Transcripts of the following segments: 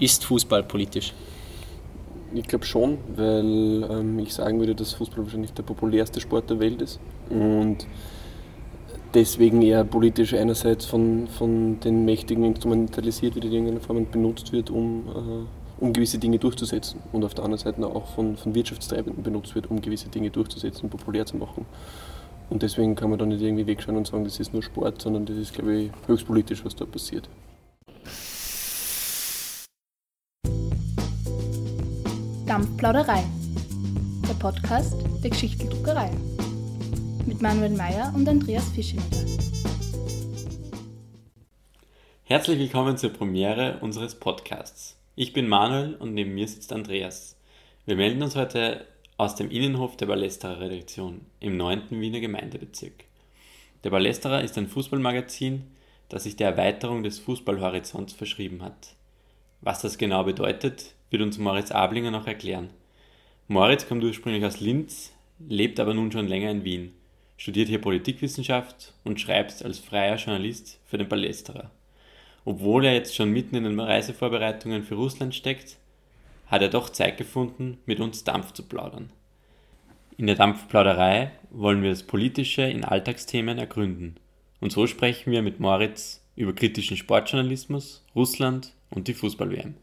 Ist Fußball politisch? Ich glaube schon, weil ähm, ich sagen würde, dass Fußball wahrscheinlich der populärste Sport der Welt ist und deswegen eher politisch einerseits von, von den Mächtigen instrumentalisiert wird in irgendeiner Form benutzt wird, um, äh, um gewisse Dinge durchzusetzen und auf der anderen Seite auch von, von Wirtschaftstreibenden benutzt wird, um gewisse Dinge durchzusetzen, populär zu machen. Und deswegen kann man da nicht irgendwie wegschauen und sagen, das ist nur Sport, sondern das ist, glaube ich, höchst politisch, was da passiert. Dampfplauderei, der Podcast der Geschichteldruckerei. Mit Manuel Mayer und Andreas Fischeleder. Herzlich willkommen zur Premiere unseres Podcasts. Ich bin Manuel und neben mir sitzt Andreas. Wir melden uns heute aus dem Innenhof der Ballesterer Redaktion im 9. Wiener Gemeindebezirk. Der Ballesterer ist ein Fußballmagazin, das sich der Erweiterung des Fußballhorizonts verschrieben hat. Was das genau bedeutet, wird uns Moritz Ablinger noch erklären. Moritz kommt ursprünglich aus Linz, lebt aber nun schon länger in Wien, studiert hier Politikwissenschaft und schreibt als freier Journalist für den Palästerer. Obwohl er jetzt schon mitten in den Reisevorbereitungen für Russland steckt, hat er doch Zeit gefunden, mit uns Dampf zu plaudern. In der Dampfplauderei wollen wir das Politische in Alltagsthemen ergründen. Und so sprechen wir mit Moritz über kritischen Sportjournalismus, Russland und die Fußball-WM.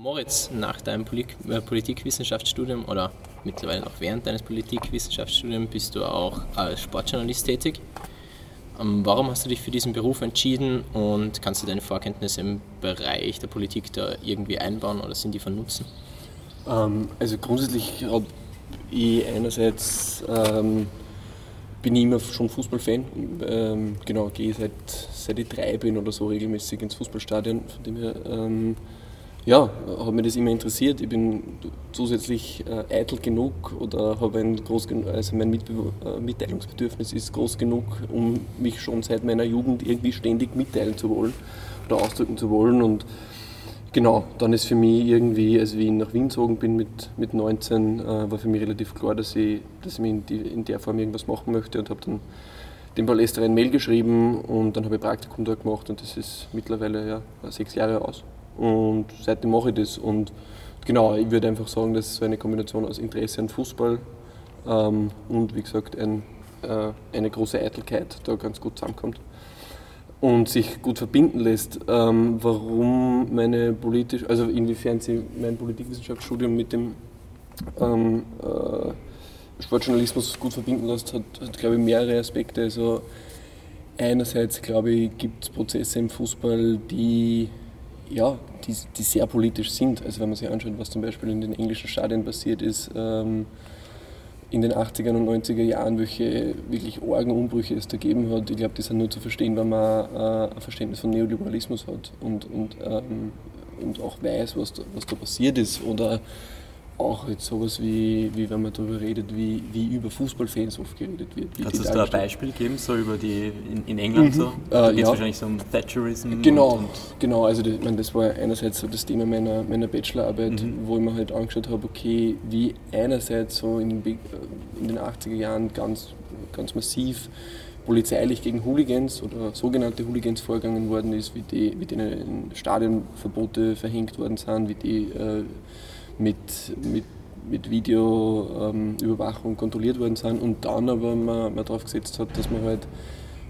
Moritz, nach deinem äh, Politikwissenschaftsstudium oder mittlerweile auch während deines Politikwissenschaftsstudiums bist du auch als Sportjournalist tätig. Ähm, warum hast du dich für diesen Beruf entschieden und kannst du deine Vorkenntnisse im Bereich der Politik da irgendwie einbauen oder sind die von Nutzen? Ähm, also grundsätzlich habe ich einerseits ähm, bin ich immer schon Fußballfan. Ähm, genau, gehe seit, seit ich drei bin oder so regelmäßig ins Fußballstadion. Von dem her ähm, ja, hat mich das immer interessiert. Ich bin zusätzlich äh, eitel genug oder habe ein groß also mein Mitbe äh, Mitteilungsbedürfnis ist groß genug, um mich schon seit meiner Jugend irgendwie ständig mitteilen zu wollen oder ausdrücken zu wollen. Und genau, dann ist für mich irgendwie, als ich nach Wien gezogen bin mit, mit 19, äh, war für mich relativ klar, dass ich, dass ich in, die, in der Form irgendwas machen möchte und habe dann dem Palästra ein Mail geschrieben und dann habe ich Praktikum dort gemacht und das ist mittlerweile ja, sechs Jahre aus. Und seitdem mache ich das. Und genau, ich würde einfach sagen, dass so eine Kombination aus Interesse an Fußball ähm, und wie gesagt ein, äh, eine große Eitelkeit da ganz gut zusammenkommt und sich gut verbinden lässt. Ähm, warum meine politisch, also inwiefern sie mein Politikwissenschaftsstudium mit dem ähm, äh, Sportjournalismus gut verbinden lässt, hat, hat glaube ich mehrere Aspekte. Also einerseits glaube ich gibt es Prozesse im Fußball, die ja, die, die sehr politisch sind. Also wenn man sich anschaut, was zum Beispiel in den englischen Stadien passiert ist, ähm, in den 80er und 90er Jahren, welche wirklich Orgenumbrüche es da gegeben hat, ich glaube, die sind nur zu verstehen, wenn man äh, ein Verständnis von Neoliberalismus hat und, und, ähm, und auch weiß, was da, was da passiert ist. Oder auch jetzt sowas wie, wie wenn man darüber redet, wie, wie über Fußballfans oft geredet wird. Kannst du da ein Beispiel geben, so über die in, in England mhm. so? Da äh, geht es ja. wahrscheinlich so um Thatcherism. Genau, und, und genau. Also das, ich meine, das war einerseits so das Thema meiner, meiner Bachelorarbeit, mhm. wo ich mir halt angeschaut habe, okay, wie einerseits so in, in den 80er Jahren ganz, ganz massiv polizeilich gegen Hooligans oder sogenannte Hooligans vorgegangen worden ist, wie, die, wie denen Stadionverbote verhängt worden sind, wie die äh, mit, mit, mit Videoüberwachung ähm, kontrolliert worden sind und dann aber man, man darauf gesetzt hat, dass man halt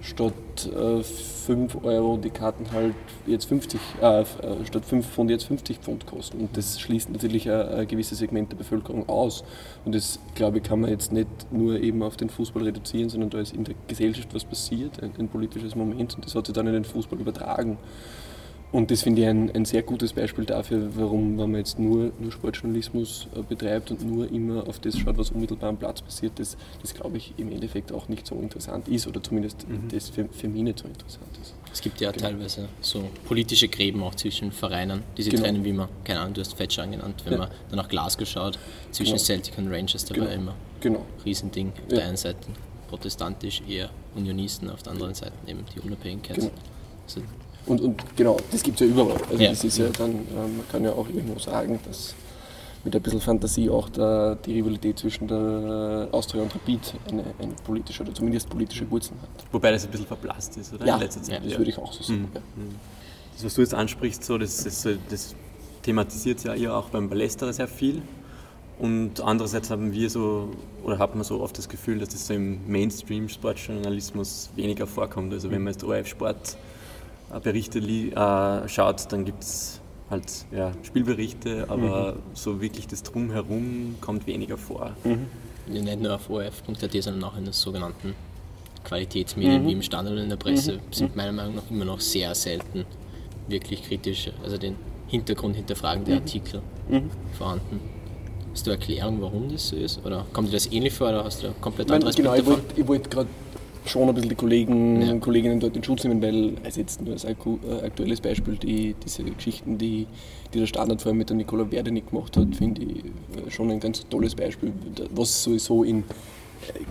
statt äh, 5 Euro die Karten halt jetzt 50, äh, äh, statt 5 Pfund jetzt 50 Pfund kosten. Und das schließt natürlich ein, ein gewisses Segment der Bevölkerung aus. Und das, glaube ich, kann man jetzt nicht nur eben auf den Fußball reduzieren, sondern da ist in der Gesellschaft was passiert, ein, ein politisches Moment und das hat sich dann in den Fußball übertragen. Und das finde ich ein, ein sehr gutes Beispiel dafür, warum, wenn man jetzt nur, nur Sportjournalismus äh, betreibt und nur immer auf das schaut, was unmittelbar am Platz passiert, das, das glaube ich im Endeffekt auch nicht so interessant ist oder zumindest mhm. das für, für mich nicht so interessant ist. Es gibt ja genau. teilweise so politische Gräben auch zwischen Vereinen, die sich genau. trennen, wie man, keine Ahnung, du hast Fetcher angenannt, wenn ja. man dann nach Glasgow schaut, zwischen genau. Celtic und Rangers, da genau. war immer genau. Riesending auf ja. der einen Seite protestantisch eher Unionisten, auf der anderen Seite eben die Unabhängigkeit. Genau. Also und, und genau, das gibt es ja überall. Also ja. das ist ja dann, äh, man kann ja auch irgendwo sagen, dass mit ein bisschen Fantasie auch der, die Rivalität zwischen der Austria und Rapid eine, eine, politische oder zumindest politische Wurzeln hat. Wobei das ein bisschen verblasst ist, oder? Ja, das würde ich auch so sagen. Mhm. Ja. Das, was du jetzt ansprichst, so, das, das, das thematisiert ja ihr auch beim Ballesterer sehr viel. Und andererseits haben wir so, oder hat man so oft das Gefühl, dass das so im Mainstream-Sportjournalismus weniger vorkommt. Also wenn man jetzt ORF-Sport-Berichte äh, schaut, dann gibt es halt ja, Spielberichte, aber mhm. so wirklich das Drumherum kommt weniger vor. Mhm. Nicht nur auf ORF.at, sondern auch in den sogenannten Qualitätsmedien mhm. wie im Standard und in der Presse mhm. sind meiner Meinung nach immer noch sehr selten wirklich kritisch, also den Hintergrund hinterfragende mhm. Artikel mhm. vorhanden. Hast du eine Erklärung, warum das so ist? Oder kommt dir das ähnlich vor oder hast du ein komplett anderes Genau, ich wollte wollt gerade schon ein bisschen die Kollegen ja. Kolleginnen dort in Schutz nehmen, weil also jetzt nur als äh, aktuelles Beispiel die, diese Geschichten, die, die der Standard vor allem mit der Nicola Werdenig gemacht hat, finde ich äh, schon ein ganz tolles Beispiel, was sowieso in äh,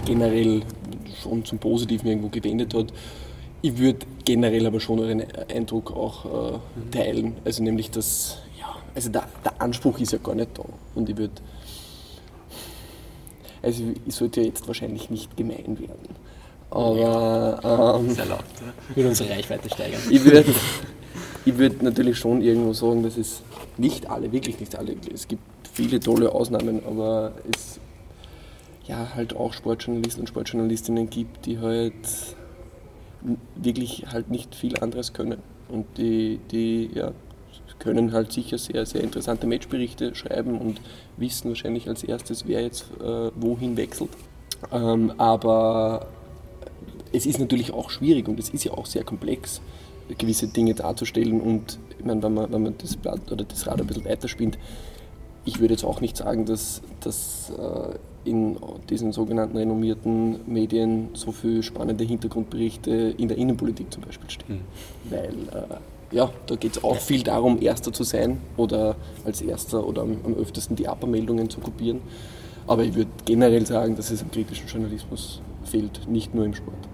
generell schon zum Positiven irgendwo gewendet hat. Ich würde generell aber schon einen Eindruck auch äh, teilen, also nämlich, dass ja, also der, der Anspruch ist ja gar nicht da und ich würde also ich sollte ja jetzt wahrscheinlich nicht gemein werden. Aber ähm, sehr laut, oder? Würde unsere Reichweite steigern. Ich würde ich würd natürlich schon irgendwo sagen, dass es nicht alle, wirklich nicht alle, es gibt viele tolle Ausnahmen, aber es ja halt auch Sportjournalisten und Sportjournalistinnen gibt, die halt wirklich halt nicht viel anderes können. Und die, die ja, können halt sicher sehr, sehr interessante Matchberichte schreiben und wissen wahrscheinlich als erstes, wer jetzt äh, wohin wechselt. Ähm, aber es ist natürlich auch schwierig und es ist ja auch sehr komplex, gewisse Dinge darzustellen. Und ich meine, wenn man, wenn man das Blatt oder das Rad ein bisschen weiterspinnt, ich würde jetzt auch nicht sagen, dass, dass äh, in diesen sogenannten renommierten Medien so viele spannende Hintergrundberichte in der Innenpolitik zum Beispiel stehen. Mhm. Weil äh, ja, da geht es auch viel darum, Erster zu sein oder als Erster oder am, am öftesten die APA-Meldungen zu kopieren. Aber ich würde generell sagen, dass es am kritischen Journalismus fehlt, nicht nur im Sport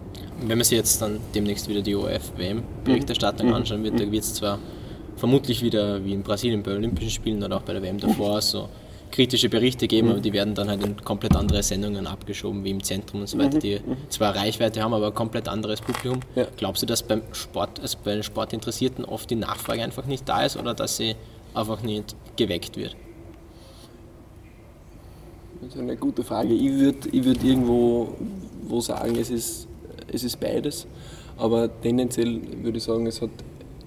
wenn man sich jetzt dann demnächst wieder die ORF-WM-Berichterstattung mhm. anschauen wird, da wird es zwar vermutlich wieder wie in Brasilien bei Olympischen Spielen oder auch bei der WM davor so kritische Berichte geben, aber die werden dann halt in komplett andere Sendungen abgeschoben, wie im Zentrum und so weiter, die zwar Reichweite haben, aber ein komplett anderes Publikum. Ja. Glaubst du, dass beim Sport, also bei den Sportinteressierten oft die Nachfrage einfach nicht da ist oder dass sie einfach nicht geweckt wird? Das ist eine gute Frage. Ich würde ich würd irgendwo wo sagen, es ist es ist beides. Aber tendenziell würde ich sagen, es hat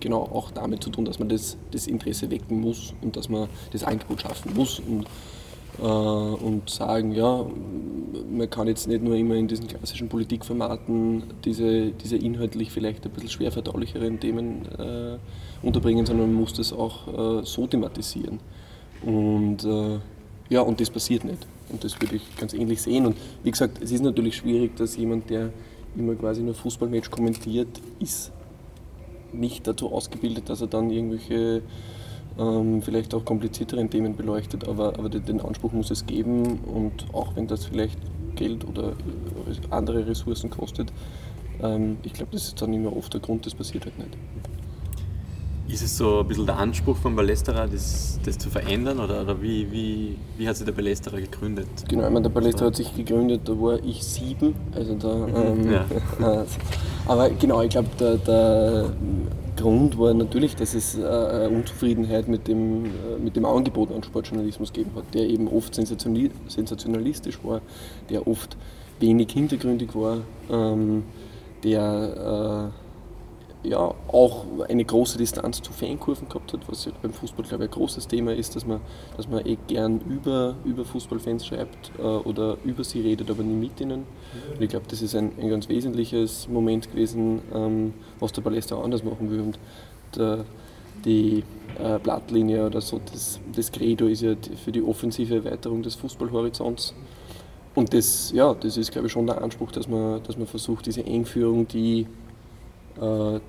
genau auch damit zu tun, dass man das, das Interesse wecken muss und dass man das Angebot schaffen muss und, äh, und sagen, ja, man kann jetzt nicht nur immer in diesen klassischen Politikformaten diese, diese inhaltlich vielleicht ein bisschen schwer verdaulicheren Themen äh, unterbringen, sondern man muss das auch äh, so thematisieren. Und äh, ja, und das passiert nicht. Und das würde ich ganz ähnlich sehen. Und wie gesagt, es ist natürlich schwierig, dass jemand, der immer quasi nur Fußballmatch kommentiert, ist nicht dazu ausgebildet, dass er dann irgendwelche ähm, vielleicht auch komplizierteren Themen beleuchtet, aber, aber den Anspruch muss es geben und auch wenn das vielleicht Geld oder andere Ressourcen kostet, ähm, ich glaube, das ist dann immer oft der Grund, das passiert halt nicht. Ist es so ein bisschen der Anspruch von Ballesterer, das, das zu verändern oder, oder wie, wie, wie hat sich der Ballesterer gegründet? Genau, ich meine, der Ballesterer hat sich gegründet, da war ich sieben, also da, mhm, ähm, ja. aber genau, ich glaube, der, der, Grund war natürlich, dass es äh, Unzufriedenheit mit dem, äh, mit dem Angebot an Sportjournalismus gegeben hat, der eben oft sensationalistisch war, der oft wenig hintergründig war, ähm, der äh, ja, auch eine große Distanz zu Fankurven gehabt hat, was beim Fußball, glaube ich, ein großes Thema ist, dass man, dass man eh gern über, über Fußballfans schreibt äh, oder über sie redet, aber nie mit ihnen. Und ich glaube, das ist ein, ein ganz wesentliches Moment gewesen, ähm, was der auch anders machen will. Und der, die äh, Blattlinie oder so, das, das Credo ist ja für die offensive Erweiterung des Fußballhorizonts. Und das, ja, das ist, glaube ich, schon der Anspruch, dass man, dass man versucht, diese Engführung, die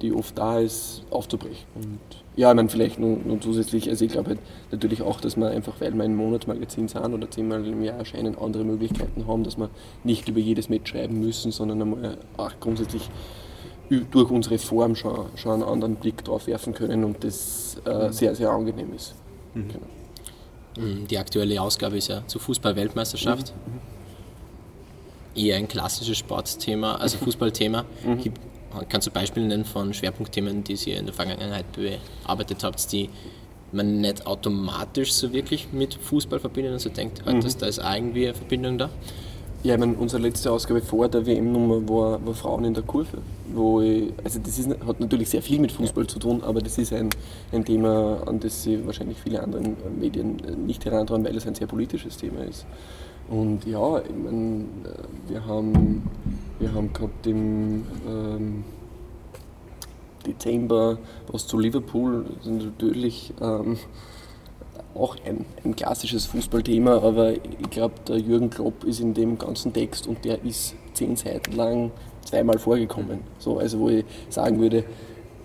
die oft da ist, aufzubrechen. Und ja, ich meine, vielleicht nur, nur zusätzlich, also ich glaube halt natürlich auch, dass wir einfach, weil wir ein Monatsmagazin sind oder zehnmal im Jahr erscheinen, andere Möglichkeiten haben, dass wir nicht über jedes Match schreiben müssen, sondern einmal auch grundsätzlich durch unsere Form schon, schon einen anderen Blick drauf werfen können und das äh, mhm. sehr, sehr angenehm ist. Mhm. Genau. Mhm, die aktuelle Ausgabe ist ja zur Fußball-Weltmeisterschaft. Mhm. mhm. Eher ein klassisches Sportthema, also Fußballthema. Mhm kannst du Beispiele nennen von Schwerpunktthemen, die ihr in der Vergangenheit bearbeitet habt, die man nicht automatisch so wirklich mit Fußball verbindet und so denkt, mhm. dass da ist irgendwie eine Verbindung da? Ja, ich meine, unsere letzte Ausgabe vor der WM-Nummer war, war, Frauen in der Kurve. Wo ich, also das ist, hat natürlich sehr viel mit Fußball zu tun, aber das ist ein, ein Thema, an das sich wahrscheinlich viele andere Medien nicht herantrauen, weil es ein sehr politisches Thema ist. Und ja, ich meine, wir haben, wir haben gehabt im ähm, Dezember was zu Liverpool, natürlich ähm, auch ein, ein klassisches Fußballthema, aber ich glaube, der Jürgen Klopp ist in dem ganzen Text und der ist zehn Seiten lang zweimal vorgekommen. So, also wo ich sagen würde,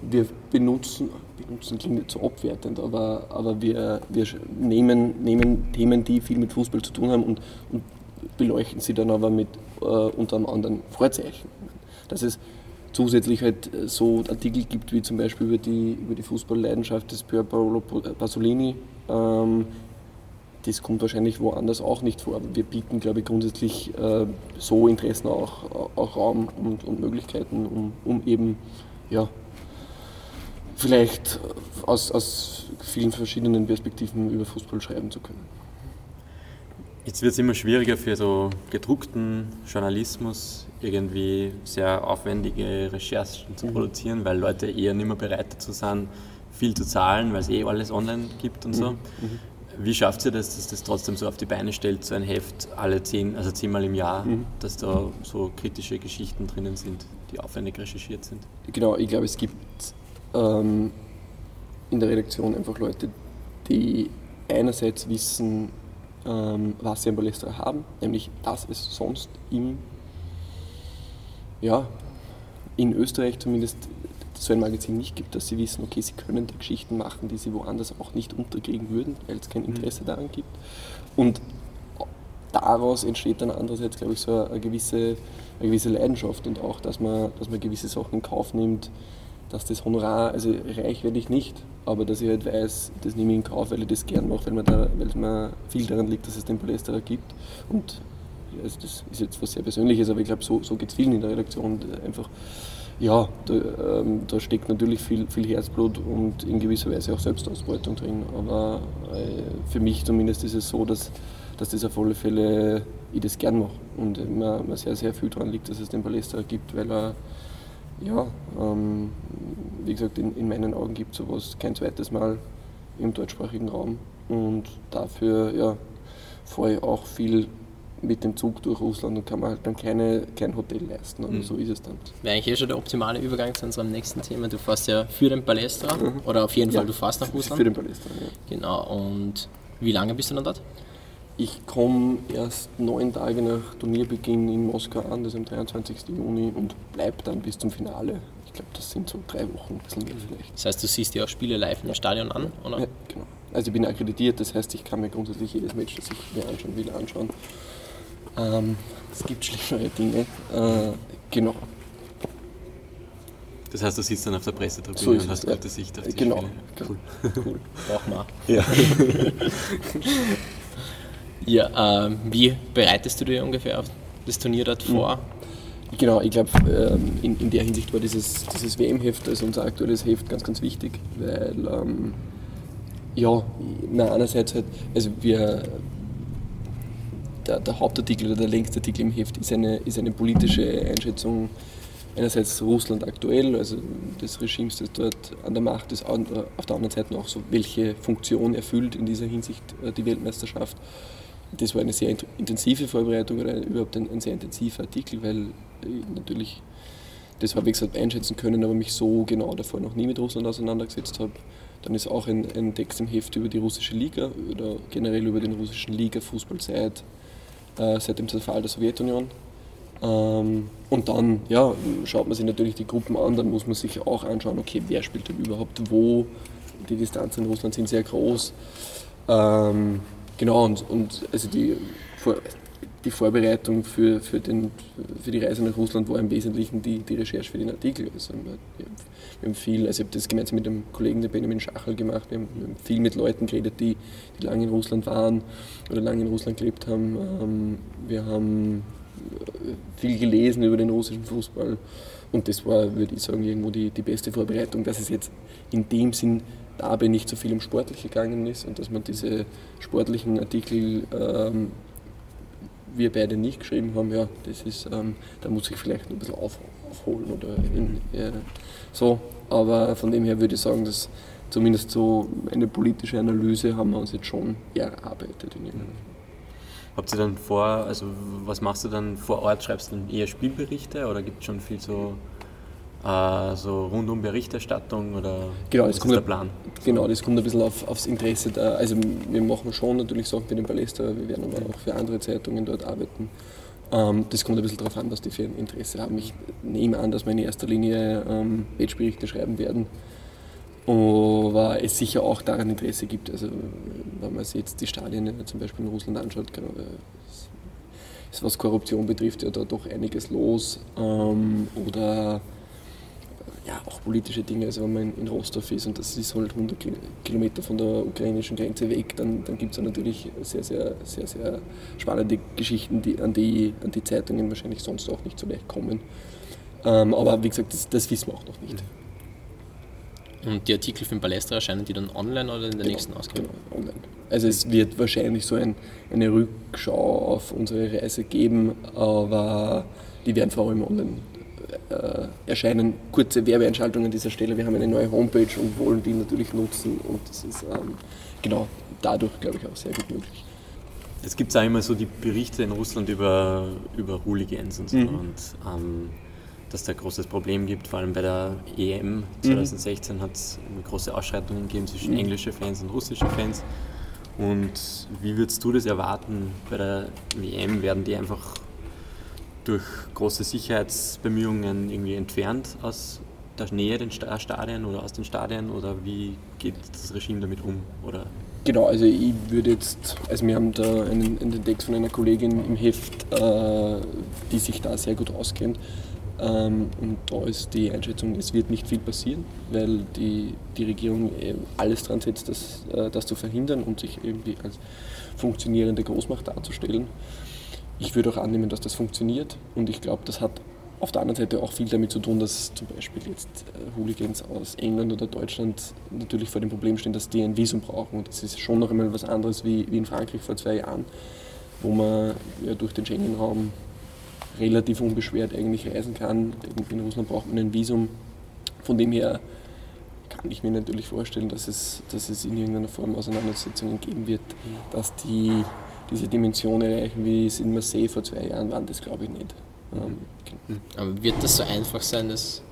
wir benutzen, benutzen klingt nicht so abwertend, aber, aber wir, wir nehmen, nehmen Themen, die viel mit Fußball zu tun haben und, und beleuchten sie dann aber mit äh, unter einem anderen Vorzeichen. Dass es zusätzlich halt so Artikel gibt, wie zum Beispiel über die, über die Fußballleidenschaft des Pier Paolo Pasolini, ähm, das kommt wahrscheinlich woanders auch nicht vor. Wir bieten, glaube ich, grundsätzlich äh, so Interessen auch, auch Raum und, und Möglichkeiten, um, um eben ja, vielleicht aus, aus vielen verschiedenen Perspektiven über Fußball schreiben zu können. Jetzt wird es immer schwieriger für so gedruckten Journalismus irgendwie sehr aufwendige Recherchen zu mhm. produzieren, weil Leute eher nicht mehr bereit dazu sind, viel zu zahlen, weil es eh alles online gibt und so. Mhm. mhm. Wie schafft ihr das, dass das trotzdem so auf die Beine stellt, so ein Heft alle zehn, also zehnmal im Jahr, mhm. dass da so kritische Geschichten drinnen sind, die aufwendig recherchiert sind? Genau, ich glaube, es gibt ähm, in der Redaktion einfach Leute, die einerseits wissen, ähm, was sie am Ballester haben, nämlich dass es sonst im, ja, in Österreich zumindest so ein Magazin nicht gibt, dass sie wissen, okay, sie können da Geschichten machen, die sie woanders auch nicht unterkriegen würden, weil es kein Interesse mhm. daran gibt. Und daraus entsteht dann andererseits, glaube ich, so eine gewisse, eine gewisse Leidenschaft und auch, dass man, dass man gewisse Sachen in Kauf nimmt, dass das Honorar, also reich werde ich nicht, aber dass ich halt weiß, das nehme ich in Kauf, weil ich das gern mache, weil mir, da, weil mir viel daran liegt, dass es den Palästerer gibt. Und also das ist jetzt was sehr Persönliches, aber ich glaube, so, so geht es vielen in der Redaktion. Einfach ja, da, ähm, da, steckt natürlich viel, viel Herzblut und in gewisser Weise auch Selbstausbeutung drin. Aber äh, für mich zumindest ist es so, dass, dass das auf alle Fälle ich das gern mache und mir, mir sehr, sehr viel daran liegt, dass es den Palästra gibt, weil er, ja, ähm, wie gesagt, in, in meinen Augen gibt es sowas kein zweites Mal im deutschsprachigen Raum und dafür ja, fahre ich auch viel mit dem Zug durch Russland und kann man halt dann keine, kein Hotel leisten. Aber mhm. so ist es dann. Wäre eigentlich eh schon der optimale Übergang zu unserem nächsten Thema. Du fährst ja für den Palästra mhm. oder auf jeden Fall, du fährst nach Russland. Für den Palästra, ja. Genau. Und wie lange bist du dann dort? Ich komme erst neun Tage nach Turnierbeginn in Moskau an, das ist am 23. Juni, und bleibe dann bis zum Finale. Ich glaube, das sind so drei Wochen, ein bisschen mehr vielleicht. Das heißt, du siehst dir auch Spiele live im Stadion an, oder? Ja, genau. Also ich bin akkreditiert, das heißt, ich kann mir grundsätzlich jedes Match, das ich mir anschauen will, anschauen. Ähm, es gibt schlimmere Dinge. Äh, genau. Das heißt, du sitzt dann auf der Pressetribüne so und hast gute Sicht auf die Genau. Spiele. Cool. cool. Brauchen wir. Ja. ja, äh, wie bereitest du dir ungefähr auf das Turnier dort vor? Hm. Genau, ich glaube, ähm, in, in der Hinsicht war dieses, dieses WM-Heft, also unser aktuelles Heft, ganz, ganz wichtig, weil, ähm, ja, na, einerseits halt, also wir der, der, Hauptartikel oder der längste Artikel im Heft ist eine, ist eine politische Einschätzung einerseits Russland aktuell, also des Regimes, das dort an der Macht ist, auf der anderen Seite auch so, welche Funktion erfüllt in dieser Hinsicht äh, die Weltmeisterschaft. Das war eine sehr intensive Vorbereitung oder überhaupt ein, ein sehr intensiver Artikel, weil ich natürlich das halbwegs hat einschätzen können, aber mich so genau davor noch nie mit Russland auseinandergesetzt habe. Dann ist auch ein, ein Text im Heft über die russische Liga oder generell über den russischen Liga-Fußball seit äh, seit dem Zerfall der Sowjetunion. Ähm, und dann ja, schaut man sich natürlich die Gruppen an, dann muss man sich auch anschauen, okay, wer spielt denn überhaupt wo. Die Distanzen in Russland sind sehr groß. Ähm, genau, und, und also die, die Vorbereitung für, für, den, für die Reise nach Russland war im Wesentlichen die, die Recherche für den Artikel. Also wir, wir haben viel, also ich habe das gemeinsam mit dem Kollegen Benjamin Schachel gemacht, wir haben, wir haben, viel mit Leuten geredet, die, die lange in Russland waren oder lange in Russland gelebt haben. Ähm, wir haben viel gelesen über den russischen Fußball und das war, würde ich sagen, irgendwo die, die beste Vorbereitung, dass es jetzt in dem Sinn dabei nicht so viel um Sportliche gegangen ist und dass man diese sportlichen Artikel ähm, wir beide nicht geschrieben haben, ja, das ist, ähm, da muss ich vielleicht ein bisschen auf, aufholen oder in, äh, so. Aber von dem her würde ich sagen, dass zumindest so eine politische Analyse haben wir uns jetzt schon erarbeitet in Habt ihr dann vor, also was machst du dann vor Ort? Schreibst du dann eher Spielberichte oder gibt es schon viel so, äh, so rundum Berichterstattung oder genau, was ist der Plan? Genau, das kommt ein bisschen auf, aufs Interesse da. Also wir machen schon natürlich Sachen für den Palästra, wir werden aber auch für andere Zeitungen dort arbeiten. Ähm, das kommt ein bisschen darauf an, was die für ein Interesse haben. Ich nehme an, dass wir in erster Linie ähm, Matchberichte schreiben werden aber es sicher auch daran Interesse gibt. Also wenn man sich jetzt die Stadien zum Beispiel in Russland anschaut, ist was Korruption betrifft ja da doch einiges los. Ähm, oder ja, auch politische Dinge, also wenn man in Rostov ist und das ist halt 100 Kilometer von der ukrainischen Grenze weg, dann, dann gibt es natürlich sehr, sehr, sehr, sehr spannende Geschichten, die, an, die, an die Zeitungen wahrscheinlich sonst auch nicht so leicht kommen. Ähm, aber wie gesagt, das, das wissen wir auch noch nicht. Und die Artikel für den Palästra erscheinen die dann online oder in der genau, nächsten Ausgabe? Genau, online. Also es wird wahrscheinlich so ein, eine Rückschau auf unsere Reise geben, aber die werden vor allem online äh, erscheinen. Kurze Werbeeinschaltungen an dieser Stelle. Wir haben eine neue Homepage und wollen die natürlich nutzen und das ist ähm, genau dadurch, glaube ich, auch sehr gut möglich. Es gibt auch immer so die Berichte in Russland über, über Hooligans und so. Mhm. Und, ähm, dass da ein großes Problem gibt. Vor allem bei der EM 2016 mhm. hat es große Ausschreitungen gegeben zwischen mhm. englischen Fans und russischen Fans. Und wie würdest du das erwarten bei der WM? Werden die einfach durch große Sicherheitsbemühungen irgendwie entfernt aus der Nähe der Stadien oder aus den Stadien? Oder wie geht das Regime damit um? Oder Genau, also ich würde jetzt, also wir haben da einen, einen Text von einer Kollegin im Heft, äh, die sich da sehr gut auskennt. Ähm, und da ist die Einschätzung, es wird nicht viel passieren, weil die, die Regierung alles dran setzt, das, äh, das zu verhindern und sich irgendwie als funktionierende Großmacht darzustellen. Ich würde auch annehmen, dass das funktioniert und ich glaube, das hat auf der anderen Seite auch viel damit zu tun, dass zum Beispiel jetzt äh, Hooligans aus England oder Deutschland natürlich vor dem Problem stehen, dass die ein Visum brauchen. Und das ist schon noch einmal was anderes wie, wie in Frankreich vor zwei Jahren, wo man ja durch den Schengen-Raum relativ unbeschwert eigentlich reisen kann. In Russland braucht man ein Visum. Von dem her kann ich mir natürlich vorstellen, dass es, dass es in irgendeiner Form Auseinandersetzungen geben wird, dass die diese Dimension erreichen, wie es in Marseille vor zwei Jahren waren, das glaube ich nicht. Ähm, genau. Aber wird das so einfach sein, das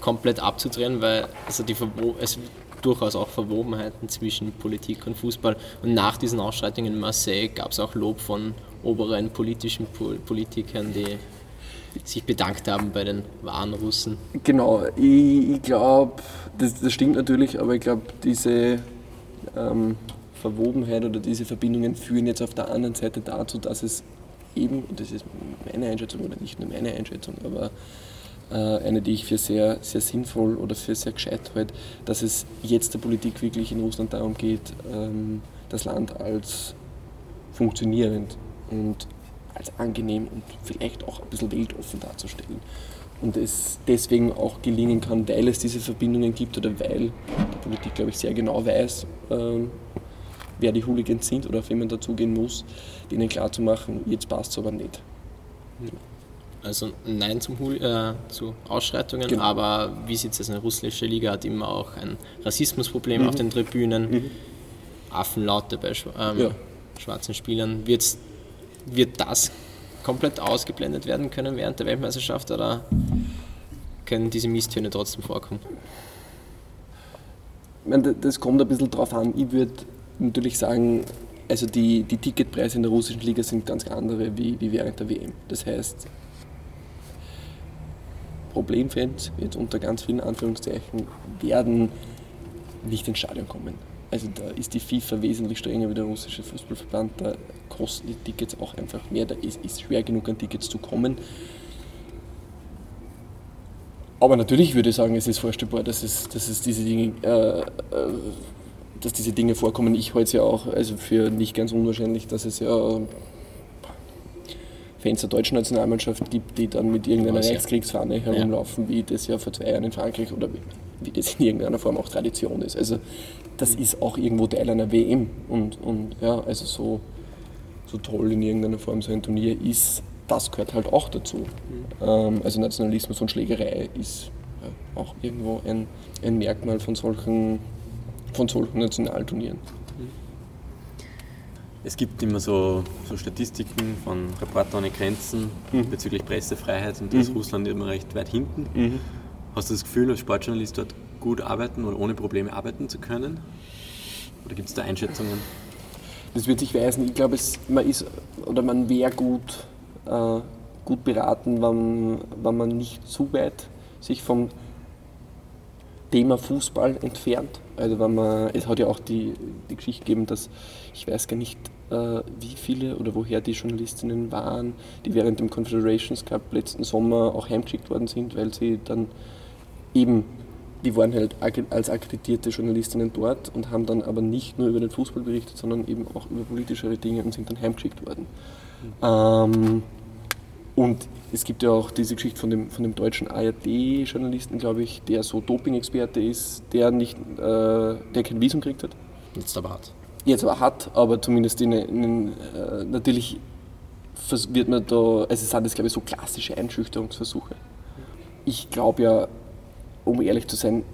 komplett abzudrehen, weil also die es durchaus auch Verwobenheiten zwischen Politik und Fußball und nach diesen Ausschreitungen in Marseille gab es auch Lob von oberen politischen Politikern, die sich bedankt haben bei den wahren Russen. Genau, ich, ich glaube, das, das, stimmt natürlich, aber ich glaube, diese ähm, Verwobenheit oder diese Verbindungen führen jetzt auf der anderen Seite dazu, dass es eben, und das ist meine Einschätzung oder nicht nur meine Einschätzung, aber äh, eine, die ich für sehr, sehr sinnvoll oder für sehr gescheit halte, dass es jetzt der Politik wirklich in Russland darum geht, ähm, das Land als funktionierend und als angenehm und vielleicht auch ein bisschen weltoffen darzustellen. Und es deswegen auch gelingen kann, weil es diese Verbindungen gibt oder weil die Politik, glaube ich, sehr genau weiß, ähm, wer die Hooligans sind oder auf wen man dazugehen muss, denen klarzumachen, jetzt passt es aber nicht. Also Nein zum Hul äh, zu Ausschreitungen, genau. aber wie sieht es aus? Eine russische Liga hat immer auch ein Rassismusproblem mhm. auf den Tribünen, mhm. Affenlaute bei ähm, ja. schwarzen Spielern. Wird es wird das komplett ausgeblendet werden können während der Weltmeisterschaft oder können diese Misstöne trotzdem vorkommen? das kommt ein bisschen drauf an. Ich würde natürlich sagen, also die, die Ticketpreise in der russischen Liga sind ganz andere wie, wie während der WM. Das heißt, Problemfans, jetzt unter ganz vielen Anführungszeichen, werden nicht ins Stadion kommen. Also da ist die FIFA wesentlich strenger wie der russische Fußballverband. Da kosten die Tickets auch einfach mehr. Da ist es schwer genug an Tickets zu kommen. Aber natürlich würde ich sagen, es ist vorstellbar, dass es, dass es diese Dinge, äh, äh, dass diese Dinge vorkommen. Ich halte es ja auch also für nicht ganz unwahrscheinlich, dass es ja Fans der deutschen Nationalmannschaft gibt, die dann mit irgendeiner Was, ja. Reichskriegsfahne herumlaufen, wie das ja vor zwei Jahren in Frankreich oder wie, wie das in irgendeiner Form auch Tradition ist. Also das ist auch irgendwo Teil einer WM und, und ja, also so, so toll in irgendeiner Form so ein Turnier ist, das gehört halt auch dazu. Ähm, also Nationalismus und Schlägerei ist ja, auch irgendwo ein, ein Merkmal von solchen, von solchen Nationalturnieren. Es gibt immer so, so Statistiken von Reporter ohne Grenzen Mhm. bezüglich Pressefreiheit und da ist Mhm. Russland immer recht weit hinten. Hast du das Gefühl, als Sportjournalist dort gut arbeiten oder ohne Probleme arbeiten zu können? Oder gibt es da Einschätzungen? Das wird sich weisen. Ich glaube, man ist oder man wäre gut, äh, gut beraten, wenn, wenn man nicht zu weit sich vom Thema Fußball entfernt. Also wenn man, es hat ja auch die, die Geschichte gegeben, dass ich weiß gar nicht, äh, wie viele oder woher die Journalistinnen waren, die während dem Confederations Cup letzten Sommer auch heimgeschickt worden sind, weil sie dann eben, die waren halt als akkreditierte Journalistinnen dort und haben dann aber nicht nur über den Fußball berichtet, sondern eben auch über politischere Dinge und sind dann heimgeschickt worden. Ähm, und es gibt ja auch diese Geschichte von dem, von dem deutschen ARD-Journalisten, glaube ich, der so Doping-Experte ist, der, nicht, äh, der kein Visum gekriegt hat. Jetzt aber hart. Jetzt aber hat, aber zumindest in, in, äh, natürlich wird man da, also es sind das glaube ich so klassische Einschüchterungsversuche. Ich glaube ja, um ehrlich zu sein,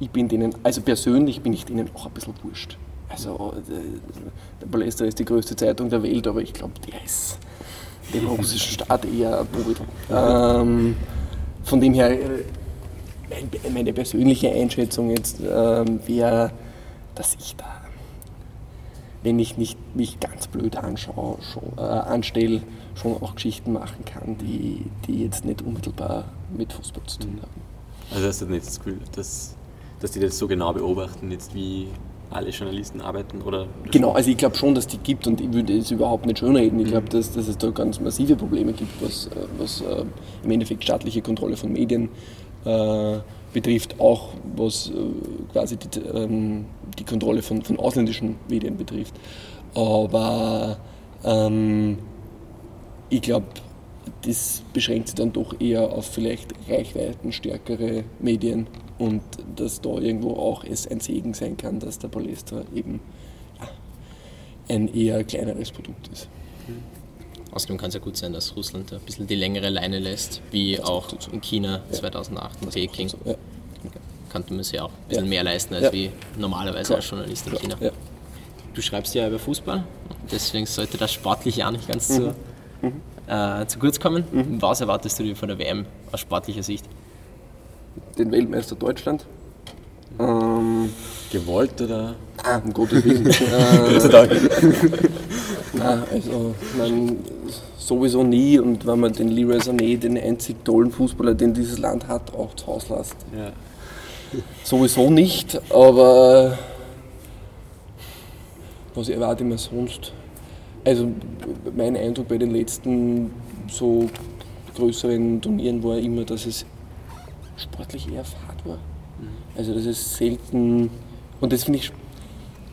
ich bin denen, also persönlich bin ich denen auch ein bisschen wurscht. Also äh, der Palästra ist die größte Zeitung der Welt, aber ich glaube, der ist dem russischen Staat eher Beutel. Ähm, von dem her, äh, mein- meine persönliche Einschätzung jetzt ähm, wäre, dass ich da, wenn ich nicht mich ganz blöd anschaue, schon, äh, anstelle, schon auch Geschichten machen kann, die, die jetzt nicht unmittelbar mit Fußball zu tun haben. Also hast du nicht das Gefühl, dass, dass die das so genau beobachten, jetzt wie alle Journalisten arbeiten? Oder Genau, also ich glaube schon, dass die gibt und ich würde es überhaupt nicht schönreden. Ich glaube, dass, dass es da ganz massive Probleme gibt, was, äh, was äh, im Endeffekt staatliche Kontrolle von Medien äh, betrifft, auch was äh, quasi die, ähm, die Kontrolle von, von ausländischen Medien betrifft. Aber ähm, ich glaube, das beschränkt sich dann doch eher auf vielleicht reichweitenstärkere Medien und dass da irgendwo auch es ein Segen sein kann, dass der Palästra eben ja, ein eher kleineres Produkt ist. Außerdem kann es ja gut sein, dass Russland ein bisschen die längere Leine lässt, wie auch in China 2008 in Peking. Ja, Kannte man sich auch ein bisschen Ja. mehr leisten als Ja. wie normalerweise Klar. als Journalist in klar, China. ja. Du schreibst ja über Fußball, deswegen sollte das Sportliche auch nicht ganz zu, äh, zu kurz kommen. Was erwartest du dir von der WM aus sportlicher Sicht? Den Weltmeister Deutschland. Ähm, gewollt oder? ah, um Gottes Willen. Gott sei Dank. Nein, also man, sowieso nie und wenn man den Leroy Sané, den einzig tollen Fußballer, den dieses Land hat, auch zu Hause lässt. Ja. Sowieso nicht, aber was erwarte ich mir sonst? Also mein Eindruck bei den letzten so größeren Turnieren war immer, dass es sportlich eher fad war. Also das ist selten und das finde ich,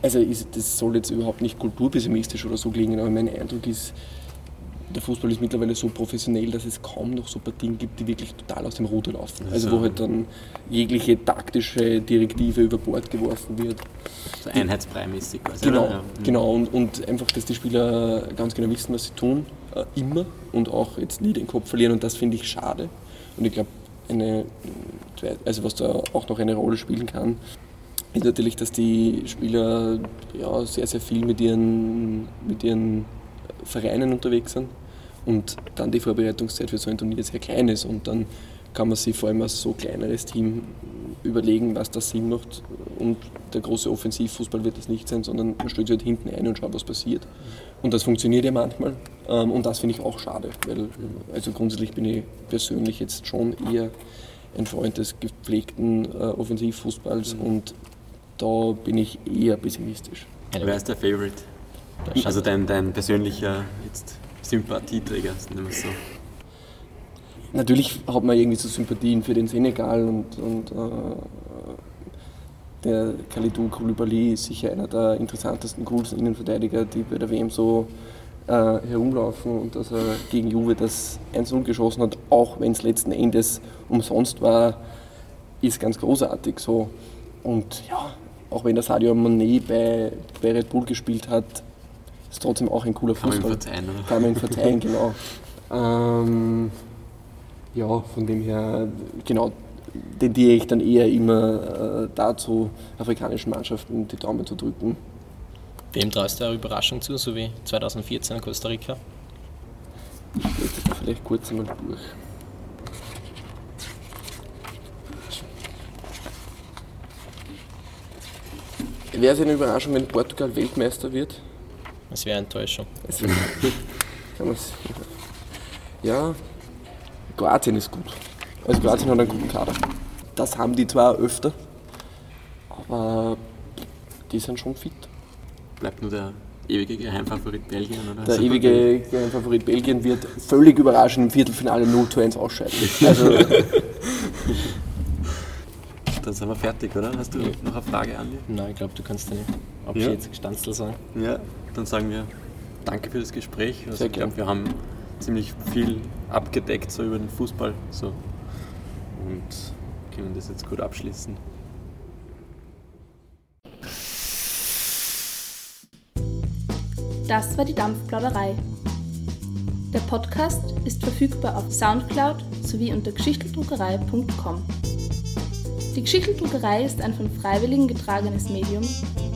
also ist, das soll jetzt überhaupt nicht kulturpessimistisch oder so klingen, aber mein Eindruck ist, der Fußball ist mittlerweile so professionell, dass es kaum noch so Partien gibt, die wirklich total aus dem Ruder laufen. Also wo So. halt dann jegliche taktische Direktive über Bord geworfen wird. So einheitsbreimäßig quasi. Genau? Ja. genau. Und, und einfach, dass die Spieler ganz genau wissen, was sie tun, äh, immer und auch jetzt nie den Kopf verlieren und das finde ich schade. Und ich glaube, eine, also was da auch noch eine Rolle spielen kann, ist natürlich, dass die Spieler ja, sehr, sehr viel mit ihren, mit ihren Vereinen unterwegs sind und dann die Vorbereitungszeit für so ein Turnier sehr klein ist und dann kann man sich vor allem als so kleineres Team überlegen, was das Sinn macht und der große Offensivfußball wird das nicht sein, sondern man stellt sich halt hinten ein und schaut, was passiert. Und das funktioniert ja manchmal ähm, und das finde ich auch schade, weil also grundsätzlich bin ich persönlich jetzt schon eher ein Freund des gepflegten äh, Offensivfußballs und da bin ich eher pessimistisch. Wer ist der Favorite? Also dein, dein persönlicher jetzt Sympathieträger, nennen wir es so. Natürlich hat man irgendwie so Sympathien für den Senegal und, und äh, der Khalidou Koulibaly ist sicher einer der interessantesten, coolsten Innenverteidiger, die bei der WM so äh, herumlaufen und dass er gegen Juve das 1-0 geschossen hat, auch wenn es letzten Endes umsonst war, ist ganz großartig so. Und ja, auch wenn der Sadio Mané bei, bei Red Bull gespielt hat, ist trotzdem auch ein cooler Fußball. Kann man ihm verzeihen? Kann man ihm verzeihen, genau. Ähm, ja, von dem her, genau, tendiere ich dann eher immer äh, dazu, afrikanischen Mannschaften die Daumen zu drücken. Wem traust du eine Überraschung zu, so wie 2014 in Costa Rica? Ich das vielleicht kurz einmal durch. Wäre es eine Überraschung, wenn Portugal Weltmeister wird? Das wäre Enttäuschung. Es kann man's- ja, Kroatien ist gut. Also Kroatien hat einen guten Kader. Das haben die zwar öfter, aber die sind schon fit. Bleibt nur der ewige Geheimfavorit Belgien, oder? Der ewige Favorit Belgien wird völlig überraschend im Viertelfinale 0 zu 1 ausscheiden. Also, Dann sind wir fertig, oder? Hast du noch eine Frage an Nein, ich glaube, du kannst deine Ja. Abschiedsgestanzel sagen. mich? Ja, dann sagen wir danke für das Gespräch. Also Sehr ich glaube, wir haben ziemlich viel abgedeckt so über den Fußball. So. Und können das jetzt gut abschließen. Das war die Dampfplauderei. Der Podcast ist verfügbar auf Soundcloud sowie unter geschichteldruckerei.com. Die Geschichteldruckerei ist ein von Freiwilligen getragenes Medium,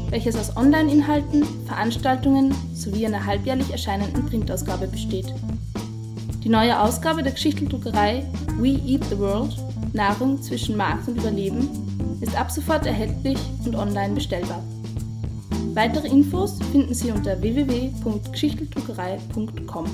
welches aus Online-Inhalten, Veranstaltungen sowie einer halbjährlich erscheinenden Printausgabe besteht. Die neue Ausgabe der Geschichteldruckerei We Eat the World – Nahrung zwischen Markt und Überleben ist ab sofort erhältlich und online bestellbar. Weitere Infos finden Sie unter www.geschichteldruckerei.com.